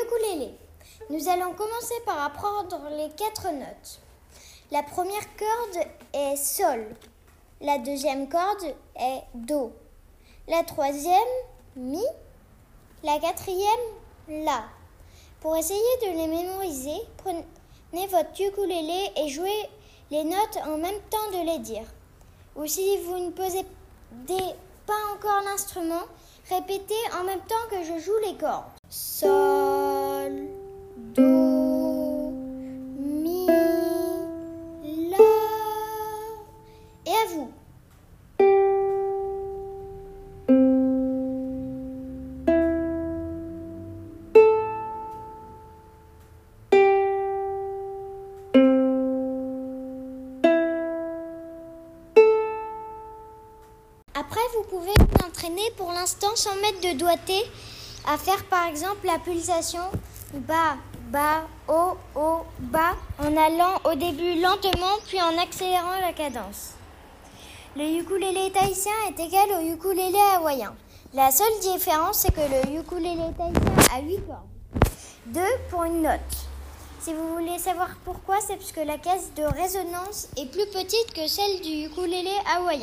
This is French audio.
ukulélé. Nous allons commencer par apprendre les quatre notes. La première corde est Sol. La deuxième corde est Do. La troisième, Mi. La quatrième, La. Pour essayer de les mémoriser, prenez votre ukulélé et jouez les notes en même temps de les dire. Ou si vous ne posez pas encore l'instrument, répétez en même temps que je joue les cordes. Après, vous pouvez vous entraîner pour l'instant sans mettre de doigté à faire par exemple la pulsation bas, bas, haut, haut, bas en allant au début lentement puis en accélérant la cadence. Le ukulélé tahitien est égal au ukulélé hawaïen. La seule différence c'est que le ukulélé tahitien a 8 cordes, 2 pour une note. Si vous voulez savoir pourquoi, c'est parce que la caisse de résonance est plus petite que celle du ukulélé hawaïen.